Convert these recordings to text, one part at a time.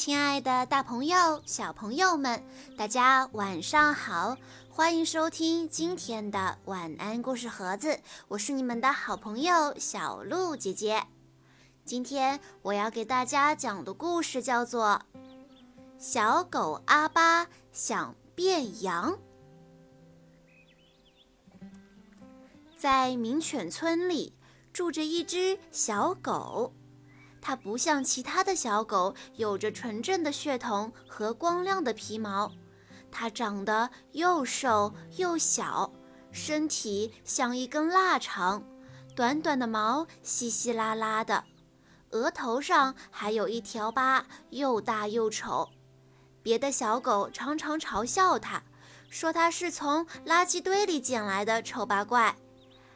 亲爱的，大朋友、小朋友们，大家晚上好！欢迎收听今天的晚安故事盒子，我是你们的好朋友小鹿姐姐。今天我要给大家讲的故事叫做《小狗阿巴想变羊》。在名犬村里住着一只小狗。它不像其他的小狗，有着纯正的血统和光亮的皮毛。它长得又瘦又小，身体像一根腊肠，短短的毛稀稀拉拉的，额头上还有一条疤，又大又丑。别的小狗常常嘲笑它，说它是从垃圾堆里捡来的丑八怪，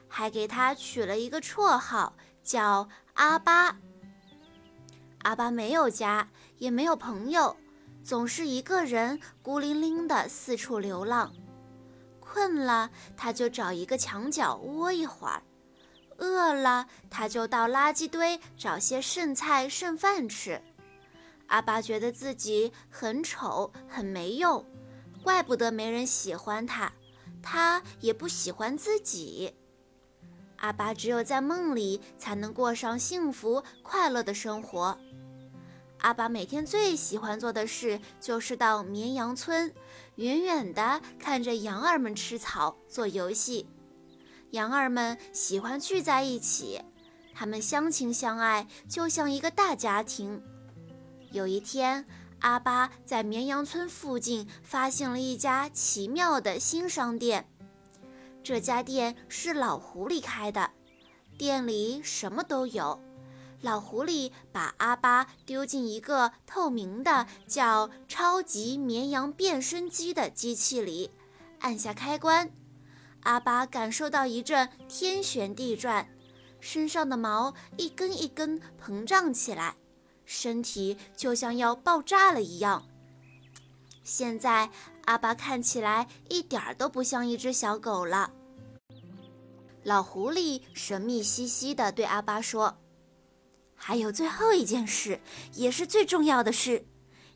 还给它取了一个绰号，叫阿巴。阿巴没有家，也没有朋友，总是一个人孤零零的四处流浪。困了，他就找一个墙角窝一会儿；饿了，他就到垃圾堆找些剩菜剩饭吃。阿巴觉得自己很丑，很没用，怪不得没人喜欢他，他也不喜欢自己。阿巴只有在梦里才能过上幸福快乐的生活。阿巴每天最喜欢做的事就是到绵羊村，远远地看着羊儿们吃草、做游戏。羊儿们喜欢聚在一起，他们相亲相爱，就像一个大家庭。有一天，阿巴在绵羊村附近发现了一家奇妙的新商店。这家店是老狐狸开的，店里什么都有。老狐狸把阿巴丢进一个透明的叫“超级绵羊变身机”的机器里，按下开关，阿巴感受到一阵天旋地转，身上的毛一根一根膨胀起来，身体就像要爆炸了一样。现在阿巴看起来一点都不像一只小狗了。老狐狸神秘兮兮地对阿巴说。还有最后一件事，也是最重要的事，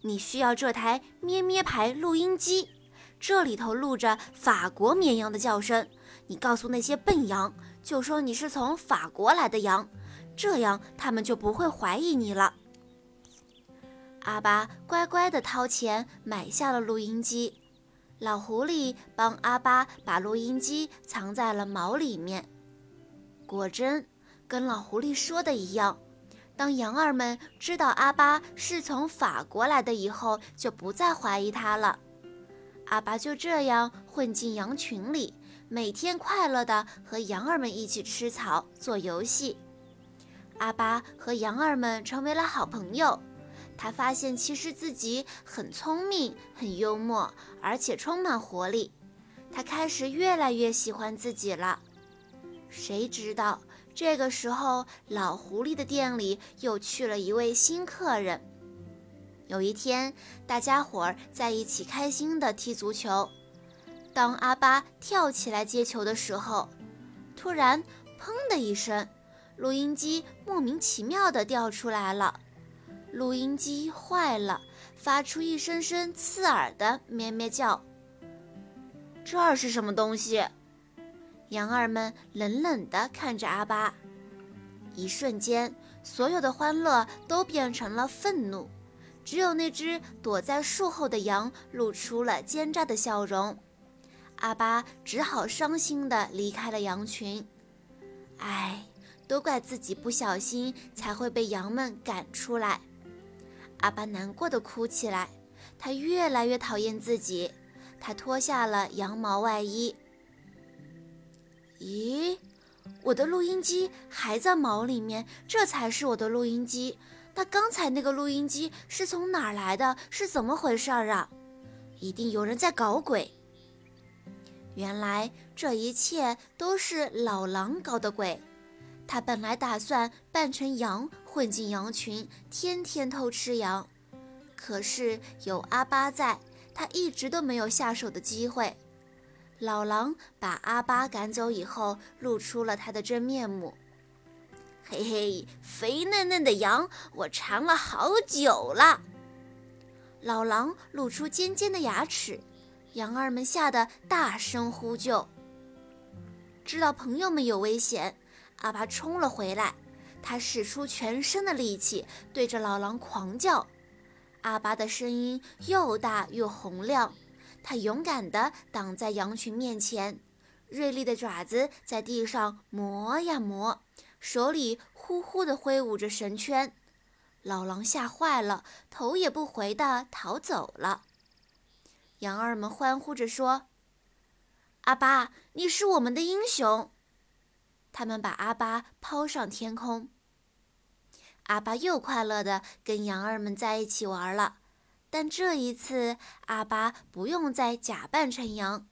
你需要这台咩咩牌录音机，这里头录着法国绵羊的叫声。你告诉那些笨羊，就说你是从法国来的羊，这样他们就不会怀疑你了。阿巴乖乖地掏钱买下了录音机，老狐狸帮阿巴把录音机藏在了毛里面。果真，跟老狐狸说的一样。当羊儿们知道阿巴是从法国来的以后，就不再怀疑他了。阿巴就这样混进羊群里，每天快乐地和羊儿们一起吃草、做游戏。阿巴和羊儿们成为了好朋友。他发现其实自己很聪明、很幽默，而且充满活力。他开始越来越喜欢自己了。谁知道？这个时候，老狐狸的店里又去了一位新客人。有一天，大家伙儿在一起开心地踢足球。当阿巴跳起来接球的时候，突然“砰”的一声，录音机莫名其妙地掉出来了。录音机坏了，发出一声声刺耳的咩咩叫。这是什么东西？羊儿们冷冷地看着阿巴，一瞬间，所有的欢乐都变成了愤怒。只有那只躲在树后的羊露出了奸诈的笑容。阿巴只好伤心地离开了羊群。唉，都怪自己不小心，才会被羊们赶出来。阿巴难过的哭起来，他越来越讨厌自己。他脱下了羊毛外衣。咦，我的录音机还在毛里面，这才是我的录音机。那刚才那个录音机是从哪儿来的？是怎么回事儿啊？一定有人在搞鬼。原来这一切都是老狼搞的鬼。他本来打算扮成羊混进羊群，天天偷吃羊。可是有阿巴在，他一直都没有下手的机会。老狼把阿巴赶走以后，露出了他的真面目。嘿嘿，肥嫩嫩的羊，我馋了好久了。老狼露出尖尖的牙齿，羊儿们吓得大声呼救。知道朋友们有危险，阿巴冲了回来，他使出全身的力气，对着老狼狂叫。阿巴的声音又大又洪亮，他勇敢地挡在羊群面前，锐利的爪子在地上磨呀磨，手里呼呼地挥舞着绳圈。老狼吓坏了，头也不回地逃走了。羊儿们欢呼着说。阿巴，你是我们的英雄！他们把阿巴抛上天空。阿巴又快乐地跟羊儿们在一起玩了，但这一次阿巴不用再假扮成羊，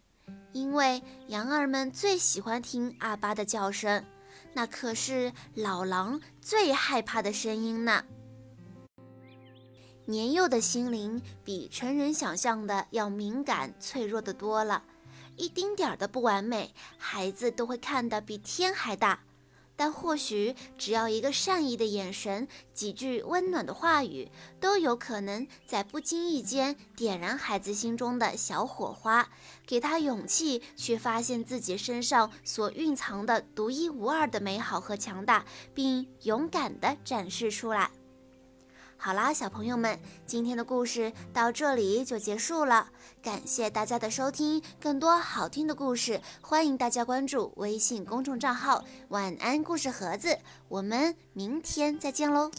因为羊儿们最喜欢听阿巴的叫声，那可是老狼最害怕的声音呢。年幼的心灵比成人想象的要敏感脆弱的多了。一丁点儿的不完美，孩子都会看得比天还大。但或许只要一个善意的眼神，几句温暖的话语，都有可能在不经意间点燃孩子心中的小火花，给他勇气去发现自己身上所蕴藏的独一无二的美好和强大，并勇敢地展示出来。好啦，小朋友们，今天的故事到这里就结束了。感谢大家的收听，更多好听的故事，欢迎大家关注微信公众账号“晚安故事盒子”。我们明天再见喽！